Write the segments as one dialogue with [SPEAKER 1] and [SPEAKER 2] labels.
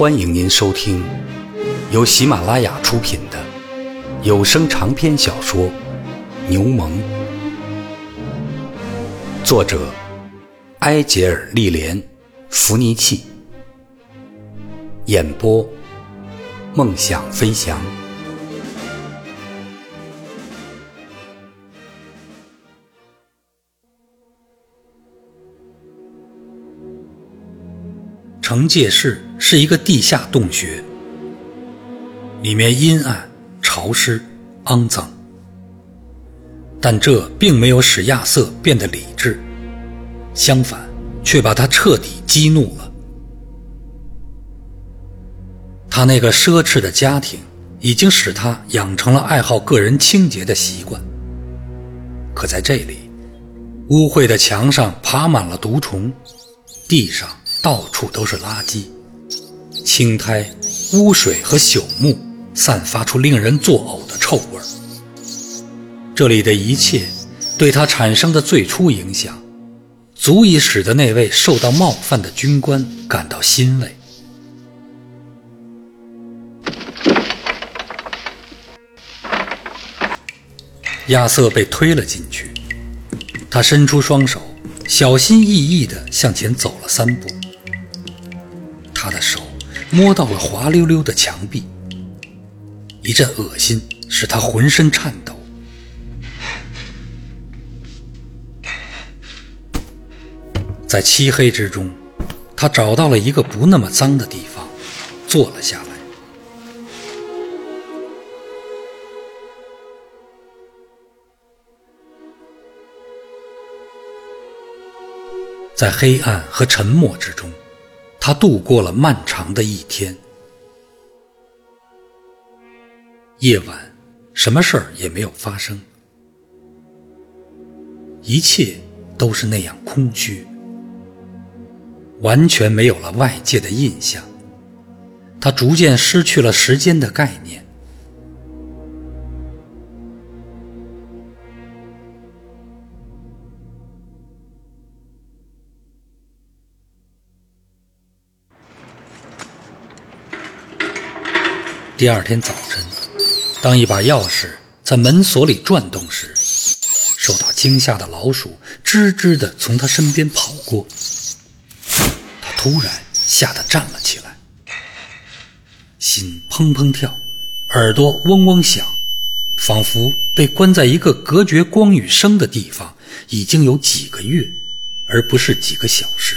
[SPEAKER 1] 欢迎您收听由喜马拉雅出品的有声长篇小说《牛虻》，作者埃杰尔·利莲·弗尼契，演播梦想飞翔。
[SPEAKER 2] 惩戒室是一个地下洞穴，里面阴暗、潮湿、肮脏，但这并没有使亚瑟变得理智，相反，却把他彻底激怒了。他那个奢侈的家庭已经使他养成了爱好个人清洁的习惯，可在这里，污秽的墙上爬满了毒虫，地上。到处都是垃圾、青苔、污水和朽木，散发出令人作呕的臭味儿。这里的一切对他产生的最初影响，足以使得那位受到冒犯的军官感到欣慰。亚瑟被推了进去，他伸出双手，小心翼翼地向前走了三步。摸到了滑溜溜的墙壁，一阵恶心使他浑身颤抖。在漆黑之中，他找到了一个不那么脏的地方，坐了下来。在黑暗和沉默之中。他度过了漫长的一天。夜晚，什么事儿也没有发生，一切都是那样空虚，完全没有了外界的印象。他逐渐失去了时间的概念。第二天早晨，当一把钥匙在门锁里转动时，受到惊吓的老鼠吱吱地从他身边跑过。他突然吓得站了起来，心砰砰跳，耳朵嗡嗡响，仿佛被关在一个隔绝光与声的地方已经有几个月，而不是几个小时。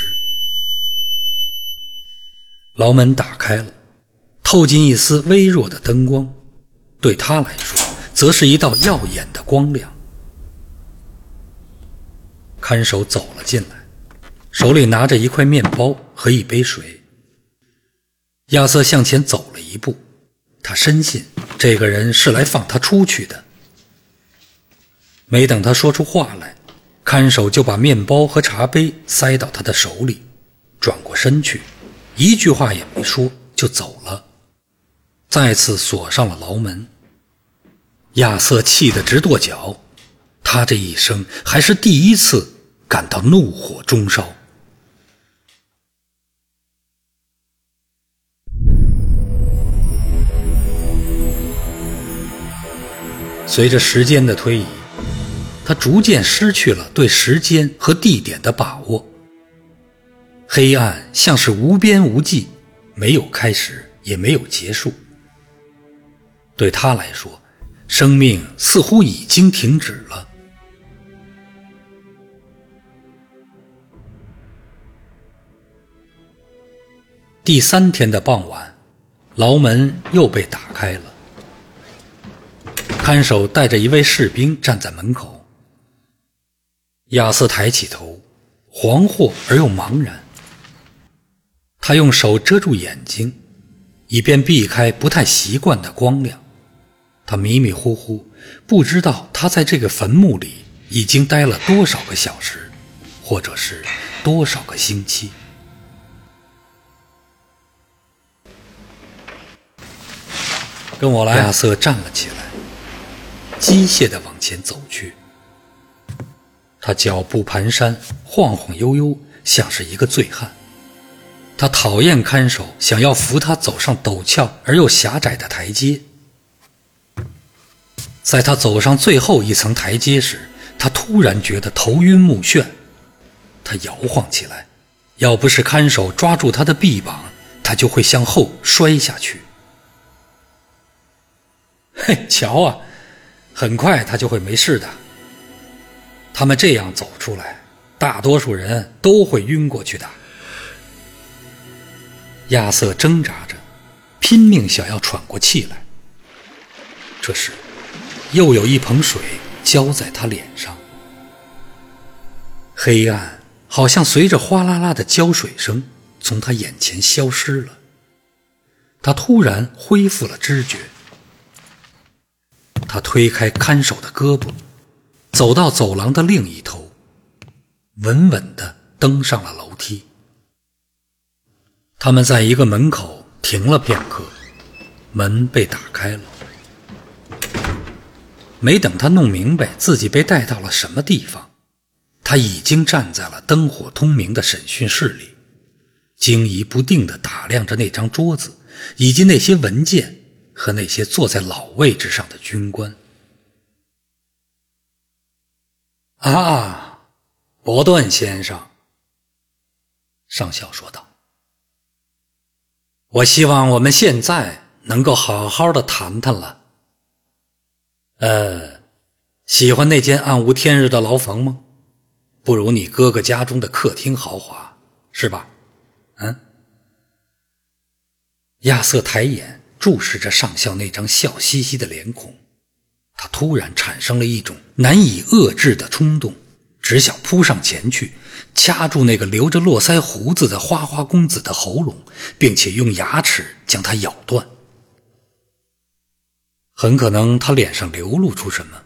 [SPEAKER 2] 牢门打开了。透进一丝微弱的灯光，对他来说，则是一道耀眼的光亮。看守走了进来，手里拿着一块面包和一杯水。亚瑟向前走了一步，他深信这个人是来放他出去的。没等他说出话来，看守就把面包和茶杯塞到他的手里，转过身去，一句话也没说就走了。再次锁上了牢门。亚瑟气得直跺脚，他这一生还是第一次感到怒火中烧。随着时间的推移，他逐渐失去了对时间和地点的把握。黑暗像是无边无际，没有开始，也没有结束。对他来说，生命似乎已经停止了。第三天的傍晚，牢门又被打开了。看守带着一位士兵站在门口。亚瑟抬起头，惶惑而又茫然。他用手遮住眼睛，以便避开不太习惯的光亮。他迷迷糊糊，不知道他在这个坟墓里已经待了多少个小时，或者是多少个星期。跟我来。亚瑟站了起来，机械地往前走去。他脚步蹒跚，晃晃悠悠，像是一个醉汉。他他讨厌看守想要扶他走上陡峭而又狭窄的台阶。在他走上最后一层台阶时，他突然觉得头晕目眩，他摇晃起来。要不是看守抓住他的臂膀，他就会向后摔下去。嘿，瞧啊，很快他就会没事的。他们这样走出来，大多数人都会晕过去的。亚瑟挣扎着，拼命想要喘过气来。这时，又有一盆水浇在他脸上。黑暗好像随着哗啦啦的浇水声从他眼前消失了。他突然恢复了知觉。他推开看守的胳膊，走到走廊的另一头，稳稳地登上了楼梯。他们在一个门口停了片刻，门被打开了。没等他弄明白自己被带到了什么地方，他已经站在了灯火通明的审讯室里，惊疑不定地打量着那张桌子以及那些文件。和那些坐在老位置上的军官。啊，伯顿先生，上校说道：“我希望我们现在能够好好的谈谈了。呃，喜欢那间暗无天日的牢房吗？不如你哥哥家中的客厅豪华，是吧？嗯。”亚瑟抬眼。注视着上校那张笑嘻嘻的脸孔，他突然产生了一种难以遏制的冲动，只想扑上前去，掐住那个留着络腮胡子的花花公子的喉咙，并且用牙齿将他咬断。很可能他脸上流露出什么，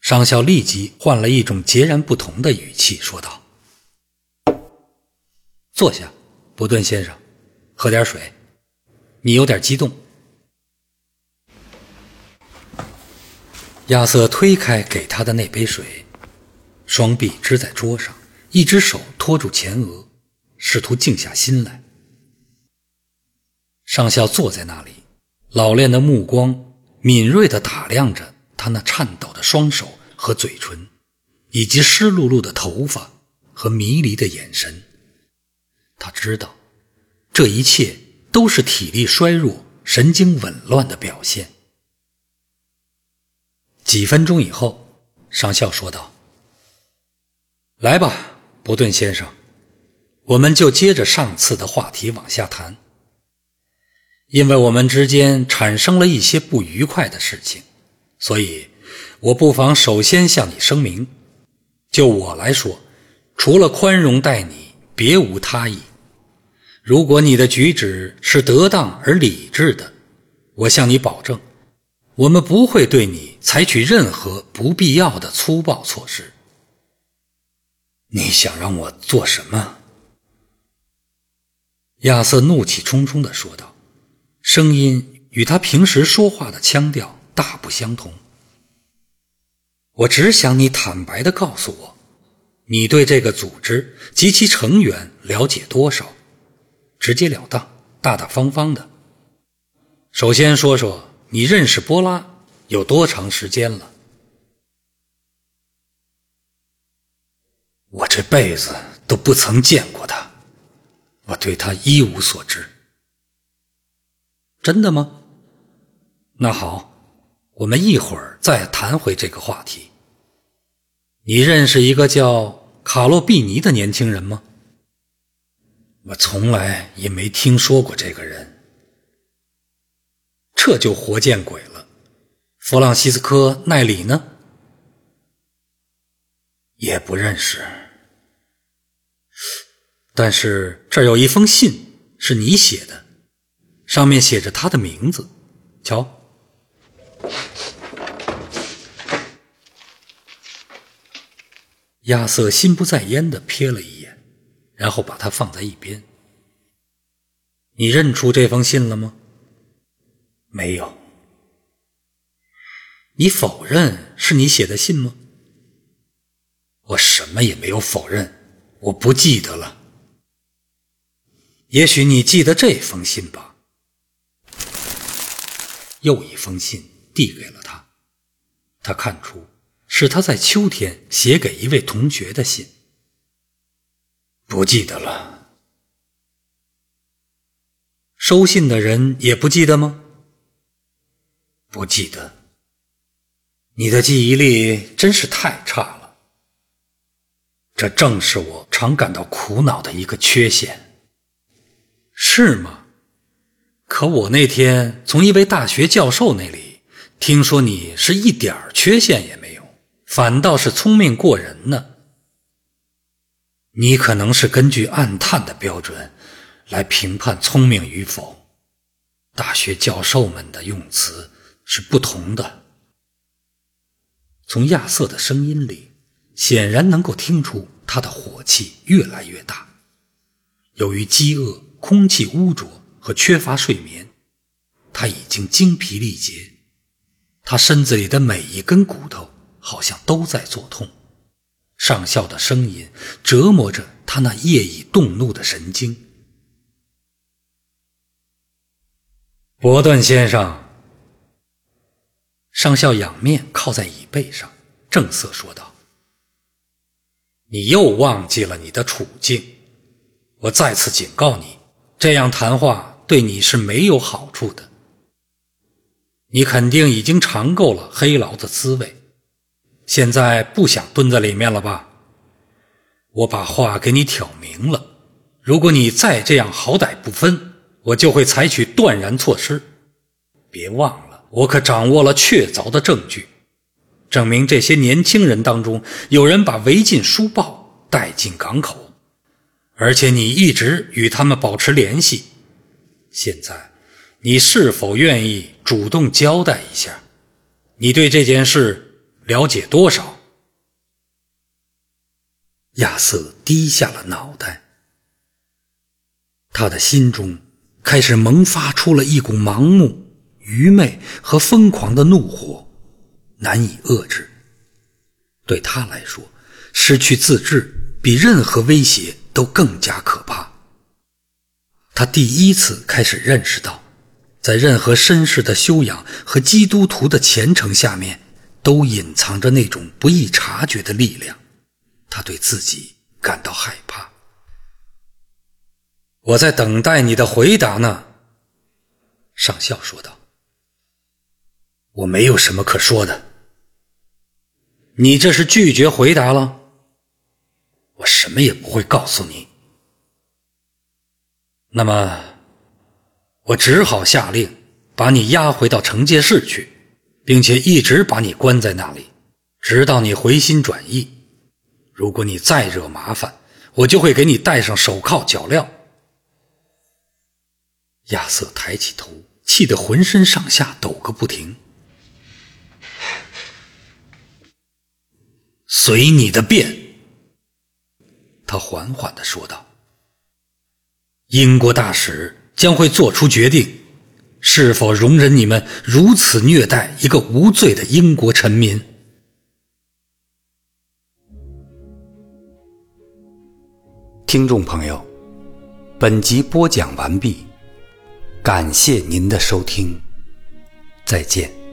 [SPEAKER 2] 上校立即换了一种截然不同的语气说道：“坐下，伯顿先生，喝点水。你有点激动。”亚瑟推开给他的那杯水，双臂支在桌上，一只手托住前额，试图静下心来。上校坐在那里，老练的目光敏锐地打量着他那颤抖的双手和嘴唇，以及湿漉漉的头发和迷离的眼神。他知道，这一切都是体力衰弱、神经紊乱的表现。几分钟以后，上校说道：“来吧，伯顿先生，我们就接着上次的话题往下谈。因为我们之间产生了一些不愉快的事情，所以我不妨首先向你声明：就我来说，除了宽容待你，别无他意。如果你的举止是得当而理智的，我向你保证。”我们不会对你采取任何不必要的粗暴措施。你想让我做什么？亚瑟怒气冲冲地说道，声音与他平时说话的腔调大不相同。我只想你坦白的告诉我，你对这个组织及其成员了解多少？直截了当、大大方方的。首先说说。你认识波拉有多长时间了？我这辈子都不曾见过他，我对他一无所知。真的吗？那好，我们一会儿再谈回这个话题。你认识一个叫卡洛比尼的年轻人吗？我从来也没听说过这个人。这就活见鬼了！弗朗西斯科·奈里呢？也不认识。但是这儿有一封信，是你写的，上面写着他的名字。瞧，亚瑟心不在焉的瞥了一眼，然后把它放在一边。你认出这封信了吗？没有，你否认是你写的信吗？我什么也没有否认，我不记得了。也许你记得这封信吧？又一封信递给了他，他看出是他在秋天写给一位同学的信。不记得了。收信的人也不记得吗？不记得。你的记忆力真是太差了。这正是我常感到苦恼的一个缺陷。是吗？可我那天从一位大学教授那里听说，你是一点缺陷也没有，反倒是聪明过人呢。你可能是根据暗探的标准来评判聪明与否。大学教授们的用词是不同的。从亚瑟的声音里，显然能够听出他的火气越来越大。由于饥饿、空气污浊和缺乏睡眠，他已经精疲力竭。他身子里的每一根骨头好像都在作痛。上校的声音折磨着他那夜已动怒的神经。伯顿先生，上校仰面靠在椅背上，正色说道：“你又忘记了你的处境。我再次警告你，这样谈话对你是没有好处的。你肯定已经尝够了黑牢的滋味。”现在不想蹲在里面了吧？我把话给你挑明了，如果你再这样好歹不分，我就会采取断然措施。别忘了，我可掌握了确凿的证据，证明这些年轻人当中有人把违禁书报带进港口，而且你一直与他们保持联系。现在，你是否愿意主动交代一下，你对这件事？了解多少？亚瑟低下了脑袋，他的心中开始萌发出了一股盲目、愚昧和疯狂的怒火，难以遏制。对他来说，失去自制比任何威胁都更加可怕。他第一次开始认识到，在任何绅士的修养和基督徒的虔诚下面。都隐藏着那种不易察觉的力量，他对自己感到害怕。我在等待你的回答呢，上校说道。我没有什么可说的。你这是拒绝回答了？我什么也不会告诉你。那么，我只好下令把你押回到惩戒室去。并且一直把你关在那里，直到你回心转意。如果你再惹麻烦，我就会给你戴上手铐脚镣。亚瑟抬起头，气得浑身上下抖个不停。随你的便，他缓缓的说道。英国大使将会做出决定。是否容忍你们如此虐待一个无罪的英国臣民？
[SPEAKER 1] 听众朋友，本集播讲完毕，感谢您的收听，再见。